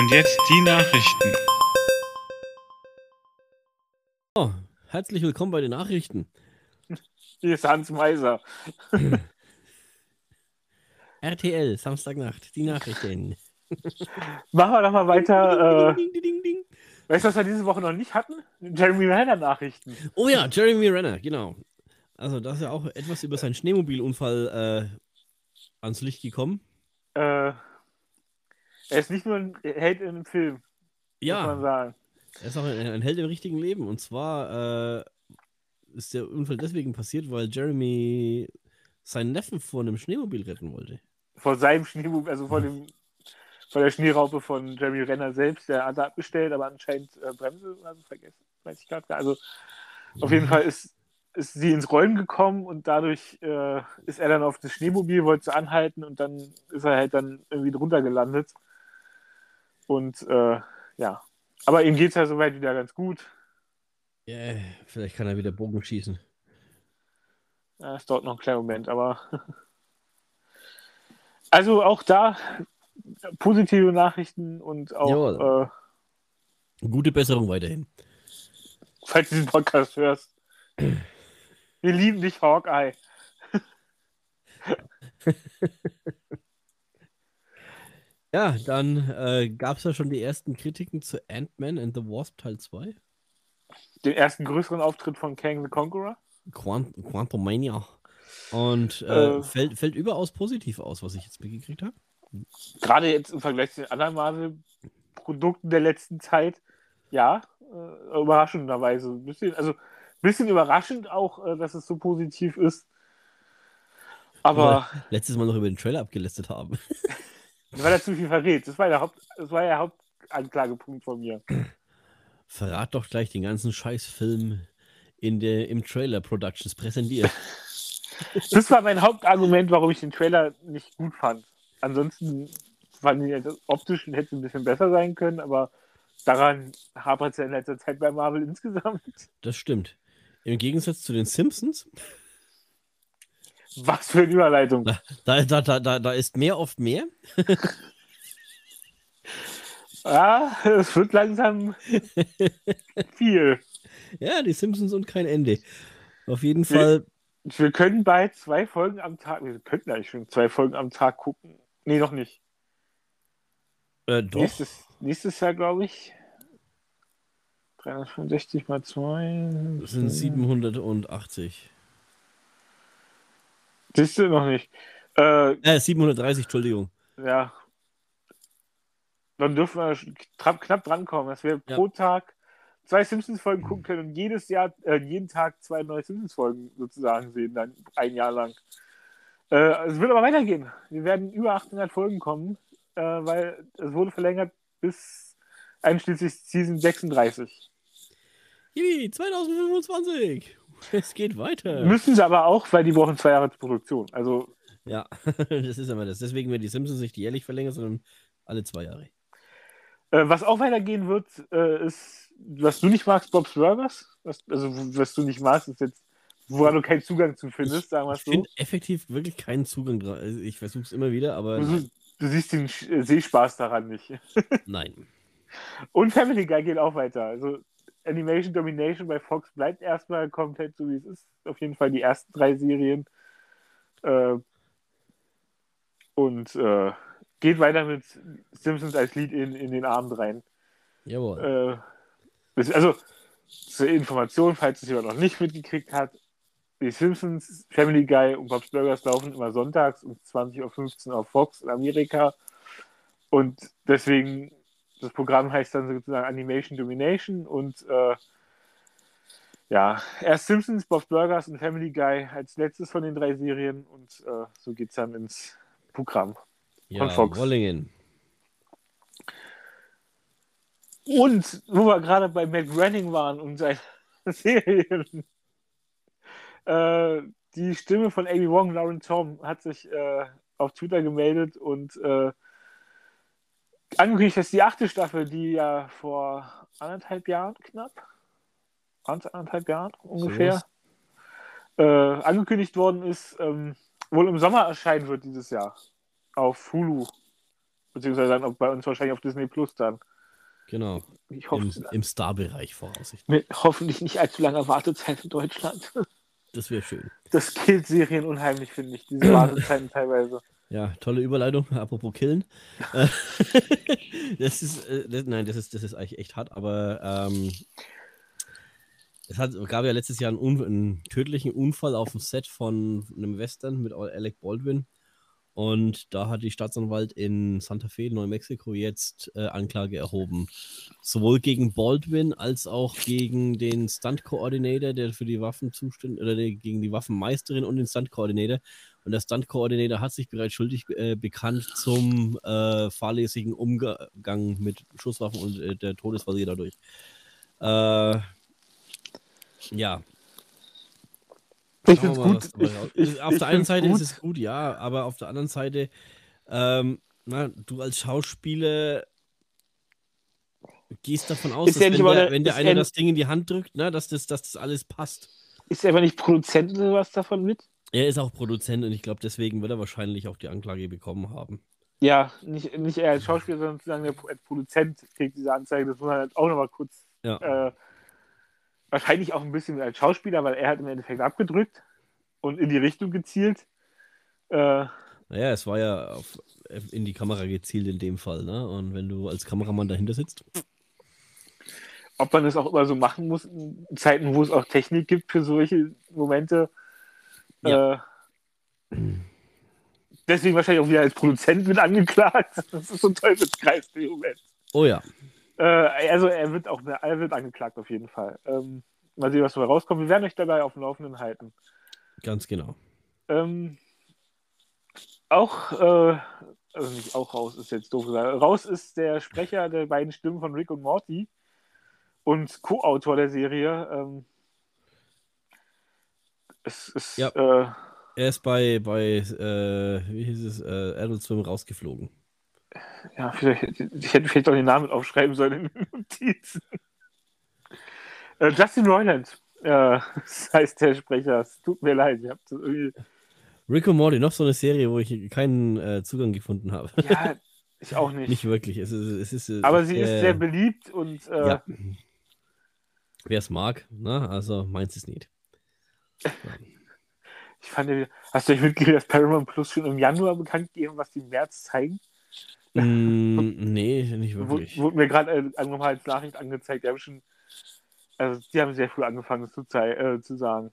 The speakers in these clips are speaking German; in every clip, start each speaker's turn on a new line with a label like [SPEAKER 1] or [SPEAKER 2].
[SPEAKER 1] Und jetzt die Nachrichten.
[SPEAKER 2] Oh, herzlich willkommen bei den Nachrichten.
[SPEAKER 3] Hier ist Hans Meiser.
[SPEAKER 2] RTL, Samstagnacht, die Nachrichten.
[SPEAKER 3] Machen wir doch mal weiter. Äh,
[SPEAKER 2] Ding, ding, ding, ding.
[SPEAKER 3] weißt du, was wir diese Woche noch nicht hatten? Jeremy Renner Nachrichten.
[SPEAKER 2] Oh ja, Jeremy Renner, genau. Also, da ist ja auch etwas über seinen Schneemobilunfall äh, ans Licht gekommen.
[SPEAKER 3] Äh, er ist nicht nur ein Held in einem Film, muss man
[SPEAKER 2] Ja,
[SPEAKER 3] sagen.
[SPEAKER 2] er ist auch ein, ein Held im richtigen Leben. Und zwar äh, ist der Unfall deswegen passiert, weil Jeremy seinen Neffen vor einem Schneemobil retten wollte.
[SPEAKER 3] Vor seinem Schneemobil, also vor dem vor der Schneeraupe von Jeremy Renner selbst, der hat er abgestellt, aber anscheinend äh, Bremse oder so vergessen. Weiß ich gerade gar. Also auf jeden Fall ist, ist sie ins Rollen gekommen und dadurch äh, ist er dann auf das Schneemobil, wollte sie anhalten und dann ist er halt dann irgendwie drunter gelandet. Und äh, ja. Aber ihm geht es ja soweit wieder ganz gut.
[SPEAKER 2] Ja, vielleicht kann er wieder Bogen schießen.
[SPEAKER 3] Ja, es dauert noch einen kleinen Moment, aber. Also auch da positive Nachrichten und auch, äh,
[SPEAKER 2] Gute Besserung weiterhin.
[SPEAKER 3] falls du diesen Podcast hörst. Wir lieben dich, Hawkeye.
[SPEAKER 2] Ja, dann äh, gab es ja schon die ersten Kritiken zu Ant-Man and the Wasp Teil 2.
[SPEAKER 3] Den ersten größeren Auftritt von Kang the Conqueror.
[SPEAKER 2] Quant Quantumania. Und äh,
[SPEAKER 3] Äh.
[SPEAKER 2] fällt, fällt überaus positiv aus, was ich jetzt mitgekriegt habe.
[SPEAKER 3] Gerade jetzt im Vergleich zu den anderen Marvel-Produkten der letzten Zeit. Ja, äh, überraschenderweise. Ein bisschen, also ein bisschen überraschend auch, äh, dass es so positiv ist. Aber.
[SPEAKER 2] Letztes Mal noch über den Trailer abgelästet haben.
[SPEAKER 3] Weil er zu viel verrät. Das war der, Haupt, das war der Hauptanklagepunkt von mir.
[SPEAKER 2] Verrat doch gleich den ganzen Scheißfilm in der, im Trailer Productions präsentiert.
[SPEAKER 3] Das war mein Hauptargument, warum ich den Trailer nicht gut fand. Ansonsten fand ich das optisch hätte es ein bisschen besser sein können, aber daran hapert es ja in letzter Zeit bei Marvel insgesamt.
[SPEAKER 2] Das stimmt. Im Gegensatz zu den Simpsons,
[SPEAKER 3] Was für eine Überleitung.
[SPEAKER 2] da, da, da, da, da ist mehr oft mehr.
[SPEAKER 3] Ja, es wird langsam viel.
[SPEAKER 2] Ja, die Simpsons und kein Ende. Auf jeden
[SPEAKER 3] Wir-
[SPEAKER 2] Fall,
[SPEAKER 3] Wir können bald zwei Folgen am Tag, wir könnten eigentlich schon zwei Folgen am Tag gucken. Nee, noch nicht.
[SPEAKER 2] äh, doch.
[SPEAKER 3] Nächstes, nächstes Jahr, glaube ich. 365 mal 2.
[SPEAKER 2] Das sind 780.
[SPEAKER 3] Siehst du noch nicht. Äh,
[SPEAKER 2] Äh, 730, Entschuldigung.
[SPEAKER 3] Ja. Dann dürfen wir knapp drankommen, dass wir
[SPEAKER 2] Ja.
[SPEAKER 3] pro Tag zwei Simpsons-Folgen gucken können und jedes Jahr, äh, jeden Tag zwei neue Simpsons-Folgen sozusagen sehen, dann ein Jahr lang. Äh, es wird aber weitergehen. Wir werden über 800 Folgen kommen, äh, weil es wurde verlängert bis einschließlich Season 36.
[SPEAKER 2] Yippie, 2025. Es geht weiter.
[SPEAKER 3] Müssen sie aber auch, weil die brauchen zwei Jahre Produktion. Also
[SPEAKER 2] Ja, das ist immer das. Deswegen werden die Simpsons nicht jährlich verlängert, sondern alle zwei Jahre.
[SPEAKER 3] Äh, was auch weitergehen wird, äh, ist, was du nicht magst, Bob's Burgers. Was, also, was du nicht magst, ist jetzt, woran du keinen Zugang zu findest, sagen wir es
[SPEAKER 2] Ich
[SPEAKER 3] so.
[SPEAKER 2] finde effektiv wirklich keinen Zugang dran. Also Ich versuche es immer wieder, aber
[SPEAKER 3] Du, du siehst den äh, Sehspaß daran nicht.
[SPEAKER 2] nein.
[SPEAKER 3] Und Family Guy geht auch weiter. Also, Animation Domination bei Fox bleibt erstmal komplett so, wie es ist. Auf jeden Fall die ersten drei Serien. Äh, und äh, geht weiter mit Simpsons als Lied in, in den Abend rein.
[SPEAKER 2] Jawohl.
[SPEAKER 3] Äh, also zur Information, falls es jemand noch nicht mitgekriegt hat, die Simpsons, Family Guy und Bob's Burgers laufen immer sonntags um 20.15 Uhr auf Fox in Amerika. Und deswegen, das Programm heißt dann sozusagen Animation Domination und äh, ja, erst Simpsons, Bob's Burgers und Family Guy als letztes von den drei Serien und äh, so geht es dann ins Programm.
[SPEAKER 2] ja,
[SPEAKER 3] Fox.
[SPEAKER 2] Wollingen.
[SPEAKER 3] Und wo wir gerade bei Matt Groening waren und seinen Serien. Äh, die Stimme von Amy Wong, Lauren Tom, hat sich äh, auf Twitter gemeldet und äh, angekündigt, dass die achte Staffel, die ja vor anderthalb Jahren knapp, anderthalb Jahren ungefähr,
[SPEAKER 2] Sowas.
[SPEAKER 3] äh, angekündigt worden ist, ähm, wohl im Sommer erscheinen wird dieses Jahr auf Hulu. Beziehungsweise dann bei uns wahrscheinlich auf Disney Plus dann.
[SPEAKER 2] Genau.
[SPEAKER 3] Ich hoffe,
[SPEAKER 2] Im, im Star-Bereich voraussichtlich.
[SPEAKER 3] mit hoffentlich nicht allzu langer Wartezeit in Deutschland.
[SPEAKER 2] Das wäre schön.
[SPEAKER 3] Das killt Serien unheimlich, finde ich, diese Wartezeiten teilweise.
[SPEAKER 2] Ja, tolle Überleitung. Apropos Killen. Das ist, äh, das, nein, das ist, das ist eigentlich echt hart, aber ähm, es hat, gab ja letztes Jahr einen, einen tödlichen Unfall auf dem Set von einem Western mit Alec Baldwin. Und da hat die Staatsanwalt in Santa Fe, Neumexiko, jetzt äh, Anklage erhoben. Sowohl gegen Baldwin als auch gegen den Stunt-Coordinator, der für die Waffen zuständig, oder der, gegen die Waffenmeisterin und den Stunt-Coordinator. Und der Stunt-Coordinator hat sich bereits schuldig äh, bekannt zum äh, fahrlässigen Umgang mit Schusswaffen und äh, der Todesfall dadurch. Äh, ja,
[SPEAKER 3] Ich finde gut. Ich, ich,
[SPEAKER 2] auf
[SPEAKER 3] ich
[SPEAKER 2] der einen Seite
[SPEAKER 3] gut.
[SPEAKER 2] ist es gut, ja, aber auf der anderen Seite, ähm, na, du als Schauspieler gehst davon aus,
[SPEAKER 3] Ist
[SPEAKER 2] dass
[SPEAKER 3] ja
[SPEAKER 2] wenn, der, wenn der eine das Ding in die Hand drückt, na, dass, das, dass das alles passt.
[SPEAKER 3] Ist aber nicht Produzent oder was davon mit?
[SPEAKER 2] Er ist auch Produzent und ich glaube, deswegen wird er wahrscheinlich auch die Anklage bekommen haben.
[SPEAKER 3] Ja, nicht, nicht er als Schauspieler, sondern sozusagen der als Produzent kriegt diese Anzeige. Das muss man halt auch nochmal kurz.
[SPEAKER 2] Ja.
[SPEAKER 3] Äh, wahrscheinlich auch ein bisschen als Schauspieler, weil er hat im Endeffekt abgedrückt und in die Richtung gezielt. Äh,
[SPEAKER 2] Naja, es war ja auf, in die Kamera gezielt in dem Fall, ne? Und wenn du als Kameramann dahinter sitzt,
[SPEAKER 3] ob man das auch immer so machen muss, in Zeiten, wo es auch Technik gibt für solche Momente.
[SPEAKER 2] Ja.
[SPEAKER 3] Äh, deswegen wahrscheinlich auch wieder als Produzent mit angeklagt. Das ist so ein Teufelskreis im Moment.
[SPEAKER 2] oh ja,
[SPEAKER 3] Äh, also er wird auch er wird angeklagt auf jeden Fall. Ähm, mal sehen, was dabei rauskommt. Wir werden euch dabei auf dem Laufenden halten.
[SPEAKER 2] ganz genau.
[SPEAKER 3] Ähm, auch, äh, also nicht auch raus ist jetzt doof gesagt. Raus ist der Sprecher der beiden Stimmen von Rick und Morty und Co-Autor der Serie. Ähm, es ist,
[SPEAKER 2] Ja.
[SPEAKER 3] äh,
[SPEAKER 2] Er ist bei, bei äh, wie hieß es, äh, Adult Swim rausgeflogen.
[SPEAKER 3] ja, vielleicht, ich hätte vielleicht auch den Namen aufschreiben sollen in den Notizen. Äh, Justin Roiland, äh, das heißt der Sprecher. Es tut mir leid, ich habe das irgendwie.
[SPEAKER 2] Rick und Morty, noch so eine Serie, wo ich keinen äh, Zugang gefunden habe.
[SPEAKER 3] Ja, ich auch nicht.
[SPEAKER 2] Nicht wirklich. Es ist, es ist, äh,
[SPEAKER 3] Aber sie
[SPEAKER 2] äh,
[SPEAKER 3] ist sehr beliebt und äh,
[SPEAKER 2] Ja. Wer es mag, ne? also meins ist nicht.
[SPEAKER 3] Ich fand ja, hast du euch mitgekriegt, dass Paramount Plus schon im Januar bekannt gegeben, was die im März zeigen?
[SPEAKER 2] Mm, nee, nicht wirklich.
[SPEAKER 3] wurde mir gerade äh, nochmal als Nachricht angezeigt. Die haben schon, also die haben sehr früh angefangen, das zu, äh, zu sagen.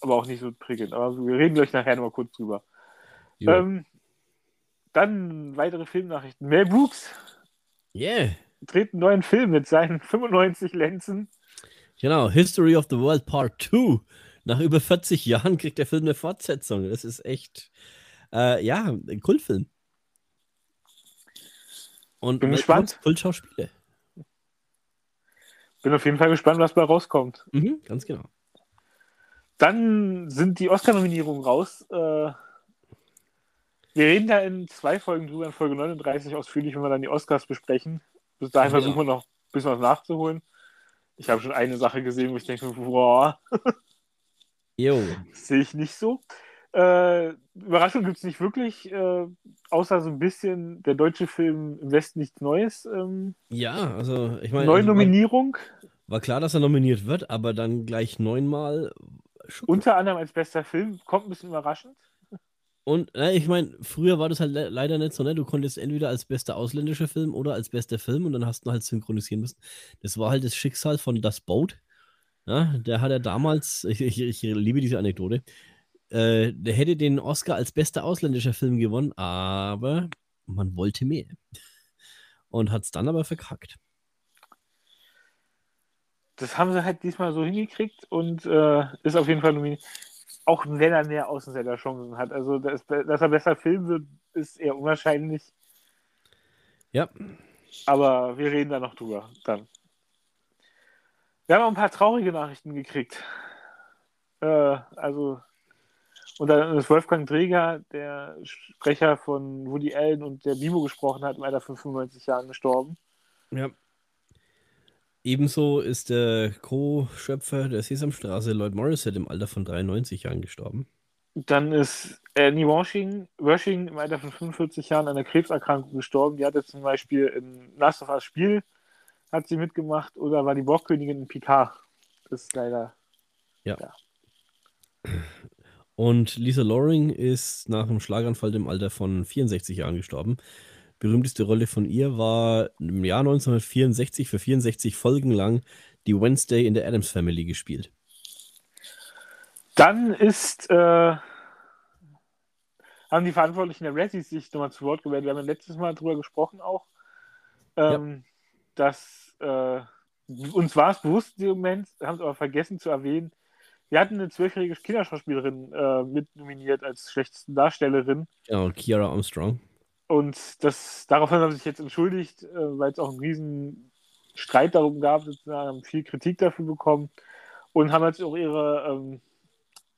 [SPEAKER 3] Aber auch nicht so prickelnd. Aber wir reden gleich nachher nochmal kurz drüber. Ähm, dann weitere Filmnachrichten. Mel Brooks
[SPEAKER 2] yeah.
[SPEAKER 3] dreht einen neuen Film mit seinen 95 Lenzen.
[SPEAKER 2] Genau, History of the World Part 2. Nach über 40 Jahren kriegt der Film eine Fortsetzung. Das ist echt, äh, ja, ein Kultfilm. Und
[SPEAKER 3] Bin
[SPEAKER 2] Mel
[SPEAKER 3] gespannt.
[SPEAKER 2] Brooks, Kultschauspieler.
[SPEAKER 3] Bin auf jeden Fall gespannt, was bei rauskommt.
[SPEAKER 2] Mhm, ganz genau.
[SPEAKER 3] Dann sind die Oscar-Nominierungen raus. Äh, wir reden da in zwei Folgen drüber, in Folge 39 ausführlich, wenn wir dann die Oscars besprechen. Bis dahin
[SPEAKER 2] Ja.
[SPEAKER 3] versuchen wir noch ein bisschen was nachzuholen. Ich habe schon eine Sache gesehen, wo ich denke, boah,
[SPEAKER 2] Jo.
[SPEAKER 3] sehe ich nicht so. Äh, Überraschung gibt es nicht wirklich, äh, außer so ein bisschen der deutsche Film im Westen nichts Neues. Ähm,
[SPEAKER 2] Ja, also ich meine,
[SPEAKER 3] Neue
[SPEAKER 2] war,
[SPEAKER 3] Nominierung,
[SPEAKER 2] war klar, dass er nominiert wird, aber dann gleich neunmal. schon
[SPEAKER 3] unter anderem als bester Film, kommt ein bisschen überraschend.
[SPEAKER 2] Und äh, ich meine, früher war das halt le leider nicht so, ne? Du konntest entweder als bester ausländischer Film oder als bester Film und dann hast du halt synchronisieren müssen. Das war halt das Schicksal von Das Boat. Ja, der hat ja damals, ich, ich, ich liebe diese Anekdote, äh, der hätte den Oscar als bester ausländischer Film gewonnen, aber man wollte mehr. Und hat es dann aber verkackt.
[SPEAKER 3] Das haben sie halt diesmal so hingekriegt und äh, ist auf jeden Fall nominiert. Auch wenn er mehr Außenseiter-Chancen hat. Also, dass, dass er besser filmen wird, ist eher unwahrscheinlich.
[SPEAKER 2] Ja,
[SPEAKER 3] Aber wir reden da noch drüber dann. Wir haben auch ein paar traurige Nachrichten gekriegt. Äh, also, und dann ist Wolfgang Dreger, der Sprecher von Woody Allen und der Bimo gesprochen hat, im Alter von 95 Jahren gestorben.
[SPEAKER 2] ja. Ebenso ist der Co-Schöpfer der Sesamstraße, Lloyd Morissette, im Alter von 93 Jahren gestorben.
[SPEAKER 3] Dann ist Annie Washing, Washing im Alter von 45 Jahren an einer Krebserkrankung gestorben. Die hatte zum Beispiel in Last of Us Spiel hat sie mitgemacht oder war die Borgkönigin in Picard. Das ist leider.
[SPEAKER 2] Ja. ja. Und Lisa Loring ist nach einem Schlaganfall im Alter von 64 Jahren gestorben. Berühmteste Rolle von ihr war im Jahr 1964 für 64 Folgen lang die Wednesday in der Adams Family gespielt.
[SPEAKER 3] Dann ist, äh, haben die Verantwortlichen der Razzies sich nochmal zu Wort gewählt. Wir haben letztes Mal darüber gesprochen auch, ähm, ja. Dass äh, uns war es bewusst dem Moment, haben es aber vergessen zu erwähnen, wir hatten eine zwölfjährige Kinderschauspielerin äh, mit nominiert als schlechteste Darstellerin.
[SPEAKER 2] Genau, Kiara Armstrong.
[SPEAKER 3] Und das, daraufhin haben sie sich jetzt entschuldigt, äh, weil es auch einen riesen Streit darum gab, sozusagen, haben viel Kritik dafür bekommen und haben jetzt auch ihre ähm,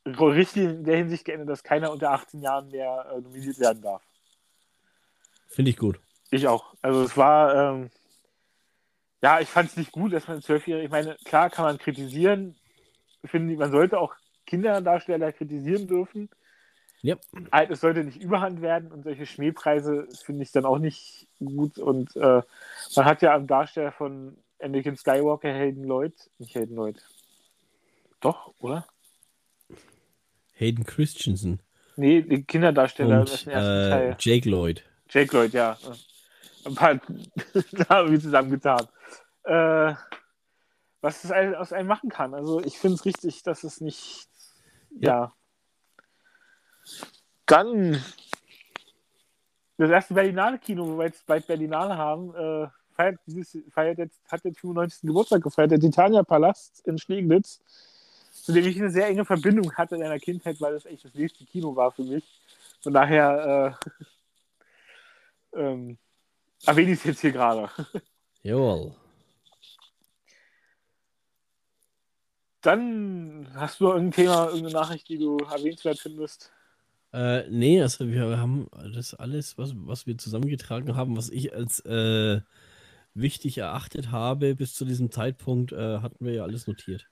[SPEAKER 3] Richtlinien in der Hinsicht geändert, dass keiner unter 18 Jahren mehr äh, nominiert werden darf.
[SPEAKER 2] Finde ich gut.
[SPEAKER 3] Ich auch. Also es war, ähm, ja, ich fand es nicht gut, dass man zwölfjährige, ich meine, klar kann man kritisieren, ich finde, man sollte auch Kinderdarsteller kritisieren dürfen.
[SPEAKER 2] Yep.
[SPEAKER 3] Es sollte nicht überhand werden und solche Schmähpreise finde ich dann auch nicht gut. Und äh, man hat ja am Darsteller von Anakin Skywalker Hayden Lloyd, nicht Hayden Lloyd. Doch, oder?
[SPEAKER 2] Hayden Christensen.
[SPEAKER 3] Nee, den Kinderdarsteller
[SPEAKER 2] und, äh, Jake Lloyd.
[SPEAKER 3] Jake Lloyd, ja. Ein paar haben wir zusammengetan. Äh, was es aus einem machen kann. Also ich finde es richtig, dass es nicht, ja. ja. Dann das erste Berlinale Kino, wo wir jetzt bald Berlinale haben, äh, feiert, dieses, feiert jetzt, hat den 95. Geburtstag gefeiert, der Titania Palast in Schlegnitz, zu dem ich eine sehr enge Verbindung hatte in meiner Kindheit, weil das echt das nächste Kino war für mich. Von daher äh, ähm, erwähne ich es jetzt hier gerade.
[SPEAKER 2] Jawohl.
[SPEAKER 3] Dann hast du irgendein Thema, irgendeine Nachricht, die du erwähnenswert findest?
[SPEAKER 2] Äh, nee, also wir haben das alles, was, was wir zusammengetragen haben, was ich als äh, wichtig erachtet habe bis zu diesem Zeitpunkt, äh, hatten wir ja alles notiert.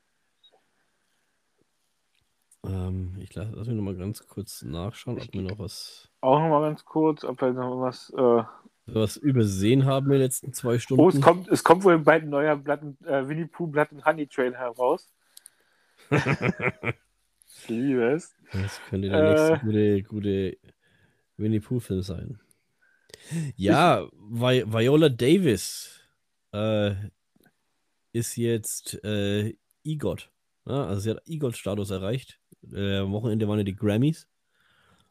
[SPEAKER 2] Ähm, ich lasse lass mich nochmal ganz kurz nachschauen, ob wir noch was.
[SPEAKER 3] Auch nochmal ganz kurz, ob wir noch was. Äh...
[SPEAKER 2] Was übersehen haben in den letzten zwei Stunden.
[SPEAKER 3] Oh, es kommt, es kommt wohl bald ein neuer Blatt, äh, Winnie Pooh Blatt und Honey Trail heraus ich liebe es.
[SPEAKER 2] Das könnte der äh, nächste gute, gute Winnie Pooh-Film sein. Ja, Vi Viola Davis äh, ist jetzt äh, EGOT. Ja, also sie hat EGOT-Status erreicht. Äh, am Wochenende waren ja die Grammys.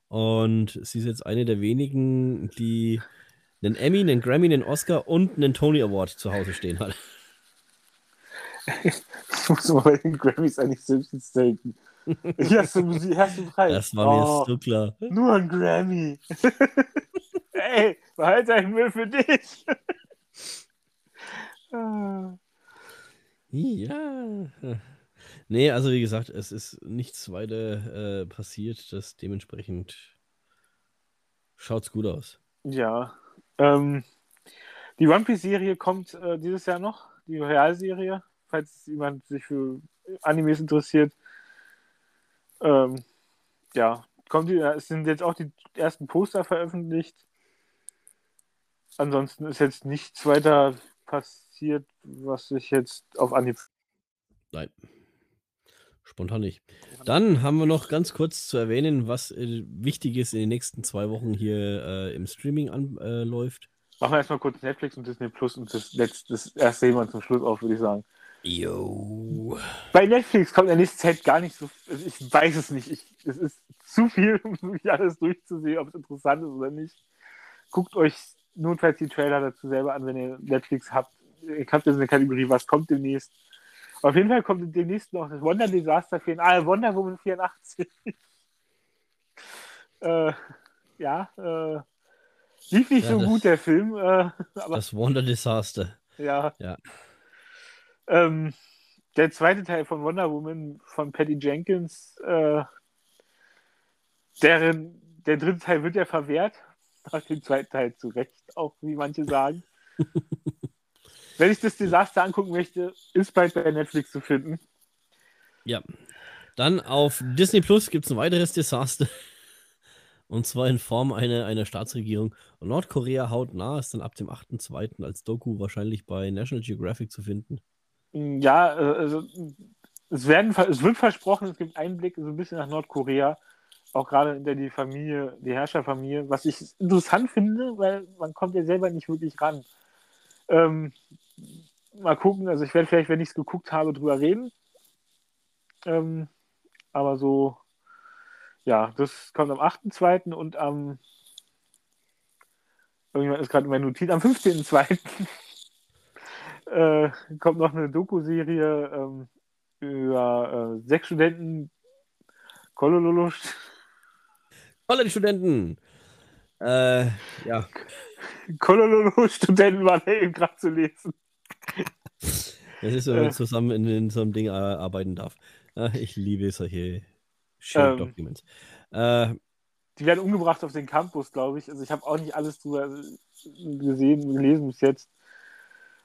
[SPEAKER 2] Und sie ist jetzt eine der wenigen, die einen Emmy, einen Grammy, einen Oscar und einen Tony Award zu Hause stehen hat.
[SPEAKER 3] ich muss mal bei den Grammys eigentlich Simpsons denken. Hast du Musik, hast du Preis.
[SPEAKER 2] Das war mir oh, so klar.
[SPEAKER 3] Nur ein Grammy. Ey, behalte deinen Müll für dich.
[SPEAKER 2] ja. Nee, also wie gesagt, es ist nichts weiter äh, passiert, das dementsprechend schaut's gut aus.
[SPEAKER 3] Ja. Ähm, die One Piece-Serie kommt äh, dieses Jahr noch, die Realserie falls jemand sich für Animes interessiert. Ähm, ja, kommt die, es sind jetzt auch die ersten Poster veröffentlicht. Ansonsten ist jetzt nichts weiter passiert, was sich jetzt auf Anhieb.
[SPEAKER 2] Nein. Spontan nicht. Dann haben wir noch ganz kurz zu erwähnen, was äh, wichtig ist in den nächsten zwei Wochen hier äh, im Streaming anläuft.
[SPEAKER 3] Äh, Machen wir erstmal kurz Netflix und Disney Plus und das, letzte, das erste Thema zum Schluss auf, würde ich sagen.
[SPEAKER 2] Jo.
[SPEAKER 3] Bei Netflix kommt in der nächsten Zeit gar nicht so. Also ich weiß es nicht. Ich, es ist zu viel, um wirklich alles durchzusehen, ob es interessant ist oder nicht. Guckt euch notfalls die Trailer dazu selber an, wenn ihr Netflix habt. Ich habe jetzt eine Kategorie, was kommt demnächst. Auf jeden Fall kommt demnächst noch das Wonder Disaster für ah, Wonder Woman 84. äh, ja, äh, lief nicht ja, so das, gut, der Film. Äh,
[SPEAKER 2] das Wonder Disaster.
[SPEAKER 3] Ja.
[SPEAKER 2] ja.
[SPEAKER 3] Ähm, der zweite Teil von Wonder Woman von Patty Jenkins, äh, deren, der dritte Teil wird ja verwehrt, nach dem zweiten Teil zu Recht, auch wie manche sagen. Wenn ich das Desaster angucken möchte, ist bald bei Netflix zu finden.
[SPEAKER 2] Ja. Dann auf Disney Plus gibt es ein weiteres Desaster. Und zwar in Form einer, einer Staatsregierung. Und Nordkorea haut nah, ist dann ab dem 8.2. als Doku wahrscheinlich bei National Geographic zu finden.
[SPEAKER 3] Ja, äh, also es, werden, es wird versprochen, es gibt Einblick so ein bisschen nach Nordkorea, auch gerade in der die Familie, die Herrscherfamilie, was ich interessant finde, weil man kommt ja selber nicht wirklich ran. Ähm, mal gucken, also ich werde vielleicht, wenn ich es geguckt habe, drüber reden. Ähm, aber so, ja, das kommt am 8.2. und am, irgendwann ist gerade meine Notiz, am 15.2. äh, kommt noch eine Doku-Serie ähm, über äh, sechs Studenten. Kolololo.
[SPEAKER 2] College-Studenten. Äh, ja.
[SPEAKER 3] Kolololo-Studenten waren eben gerade zu lesen.
[SPEAKER 2] Das ist, wenn man äh, zusammen in, in, so einem Ding arbeiten darf. Ich liebe solche Shared ähm, Documents. Äh,
[SPEAKER 3] die werden umgebracht auf den Campus, glaube ich. Also ich habe auch nicht alles drüber gesehen, gelesen bis jetzt.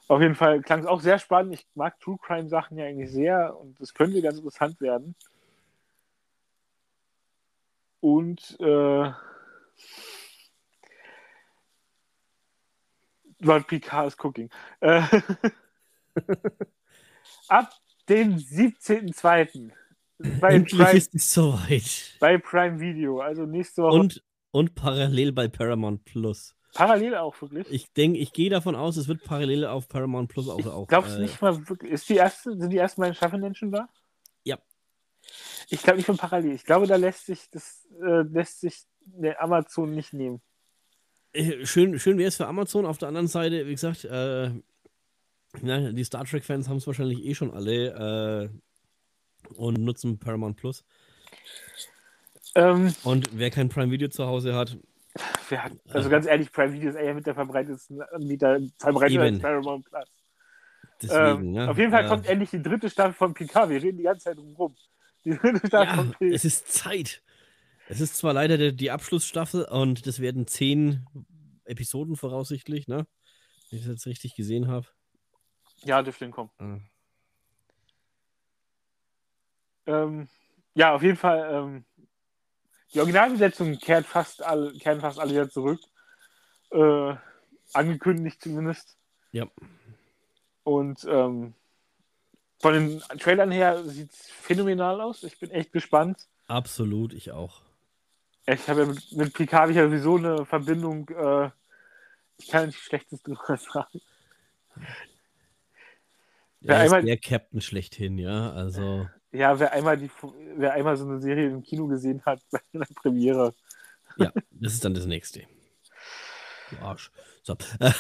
[SPEAKER 3] Auf jeden Fall klang es auch sehr spannend. Ich mag True Crime Sachen ja eigentlich sehr und es könnte ganz interessant werden. Und äh, Lord Picard is cooking. Äh, ab dem 17.02.
[SPEAKER 2] Bei Endlich Prime, ist es soweit.
[SPEAKER 3] Bei Prime Video, also nächste Woche.
[SPEAKER 2] Und, und parallel bei Paramount Plus.
[SPEAKER 3] Parallel auch wirklich?
[SPEAKER 2] Ich denke, ich gehe davon aus, es wird parallel auf Paramount Plus auch. auch
[SPEAKER 3] Glaubst du äh, nicht mal wirklich? Ist die erste, sind die ersten beiden Staffeln denn schon da?
[SPEAKER 2] Ja.
[SPEAKER 3] Ich glaube nicht von parallel. Ich glaube, da lässt sich das äh, lässt sich der Amazon nicht nehmen.
[SPEAKER 2] Äh, schön, schön wäre es für Amazon. Auf der anderen Seite, wie gesagt, äh, na, die Star Trek-Fans haben es wahrscheinlich eh schon alle äh, und nutzen Paramount Plus. Ähm, und wer kein Prime Video zu Hause hat,
[SPEAKER 3] hat, also ganz ehrlich, Prime Video ist eher mit der verbreitetsten Anbieter verbreitet als Paramount Plus. Deswegen, ähm, ja. Auf jeden Fall kommt endlich die dritte Staffel von PK. Wir reden die ganze Zeit rum.
[SPEAKER 2] Die dritte Staffel ja, von PK. Es ist Zeit. Es ist zwar leider die, die Abschlussstaffel und das werden zehn Episoden voraussichtlich, ne? Wenn ich das jetzt richtig gesehen habe.
[SPEAKER 3] Ja, dürfte hinkommen. Ah. Ähm, ja, auf jeden Fall. Ähm, die Originalbesetzung kehrt fast alle, kehren fast alle wieder zurück. Äh, angekündigt zumindest.
[SPEAKER 2] Ja.
[SPEAKER 3] Und ähm, von den Trailern her sieht es phänomenal aus. Ich bin echt gespannt.
[SPEAKER 2] Absolut, ich auch.
[SPEAKER 3] Ich habe ja mit, mit Picard ja sowieso eine Verbindung. Äh, ich kann nicht Schlechtes drüber sagen.
[SPEAKER 2] Er ist der Captain schlechthin, ja. Also.
[SPEAKER 3] Ja, wer einmal, die, wer einmal so eine Serie im Kino gesehen hat, bei einer Premiere.
[SPEAKER 2] Ja, das ist dann das nächste. Du Arsch. So.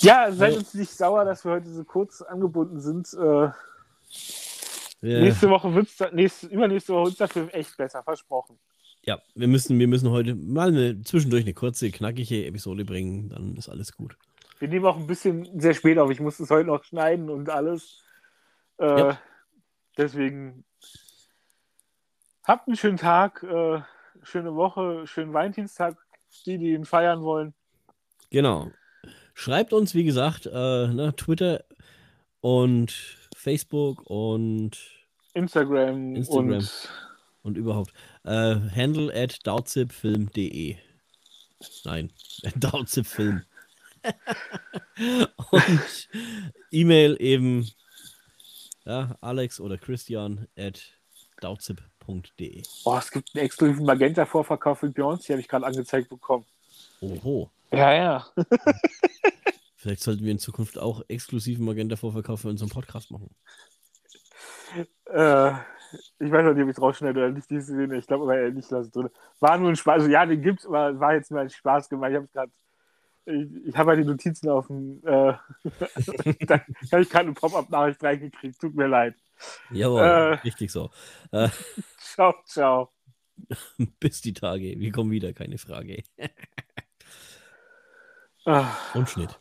[SPEAKER 3] ja, seid uns nicht sauer, dass wir heute so kurz angebunden sind. Äh, ja. Nächste Woche wird es nächste, übernächste Woche wird's dafür echt besser, versprochen.
[SPEAKER 2] Ja, wir müssen, wir müssen heute mal eine, zwischendurch eine kurze, knackige Episode bringen, dann ist alles gut.
[SPEAKER 3] Wir nehmen auch ein bisschen sehr spät auf. Ich muss es heute noch schneiden und alles. Äh, ja. Deswegen habt einen schönen Tag, äh, schöne Woche, schönen Valentinstag, die, die ihn feiern wollen.
[SPEAKER 2] Genau. Schreibt uns, wie gesagt, äh, ne, Twitter und Facebook und
[SPEAKER 3] Instagram,
[SPEAKER 2] Instagram und, und überhaupt. Äh, handle at dautzipfilm.de. Nein, dautzipfilm. und E-Mail eben ja, Alex oder Christian at dautzip.de.
[SPEAKER 3] Oh, es gibt einen exklusiven Magenta-Vorverkauf für Beyoncé, habe ich gerade angezeigt bekommen.
[SPEAKER 2] Oho.
[SPEAKER 3] Ja, ja.
[SPEAKER 2] Vielleicht sollten wir in Zukunft auch exklusiven Magenta-Vorverkauf für unseren Podcast machen.
[SPEAKER 3] Äh, ich weiß noch nicht, ob ich es rausschneide oder nicht. Diese Szene. Ich glaube aber nicht, lasse drin. War nur ein Spaß. Also, ja, den gibt es, aber war jetzt nur ein Spaß gemacht. Ich habe gerade ich, ich habe halt die Notizen auf dem. Äh, da habe ich gerade eine Pop-Up-Nachricht reingekriegt. Tut mir leid.
[SPEAKER 2] Jawohl, äh, richtig so.
[SPEAKER 3] Äh, ciao, ciao.
[SPEAKER 2] Bis die Tage. Wir kommen wieder, keine Frage.
[SPEAKER 3] Ah.
[SPEAKER 2] Und Schnitt.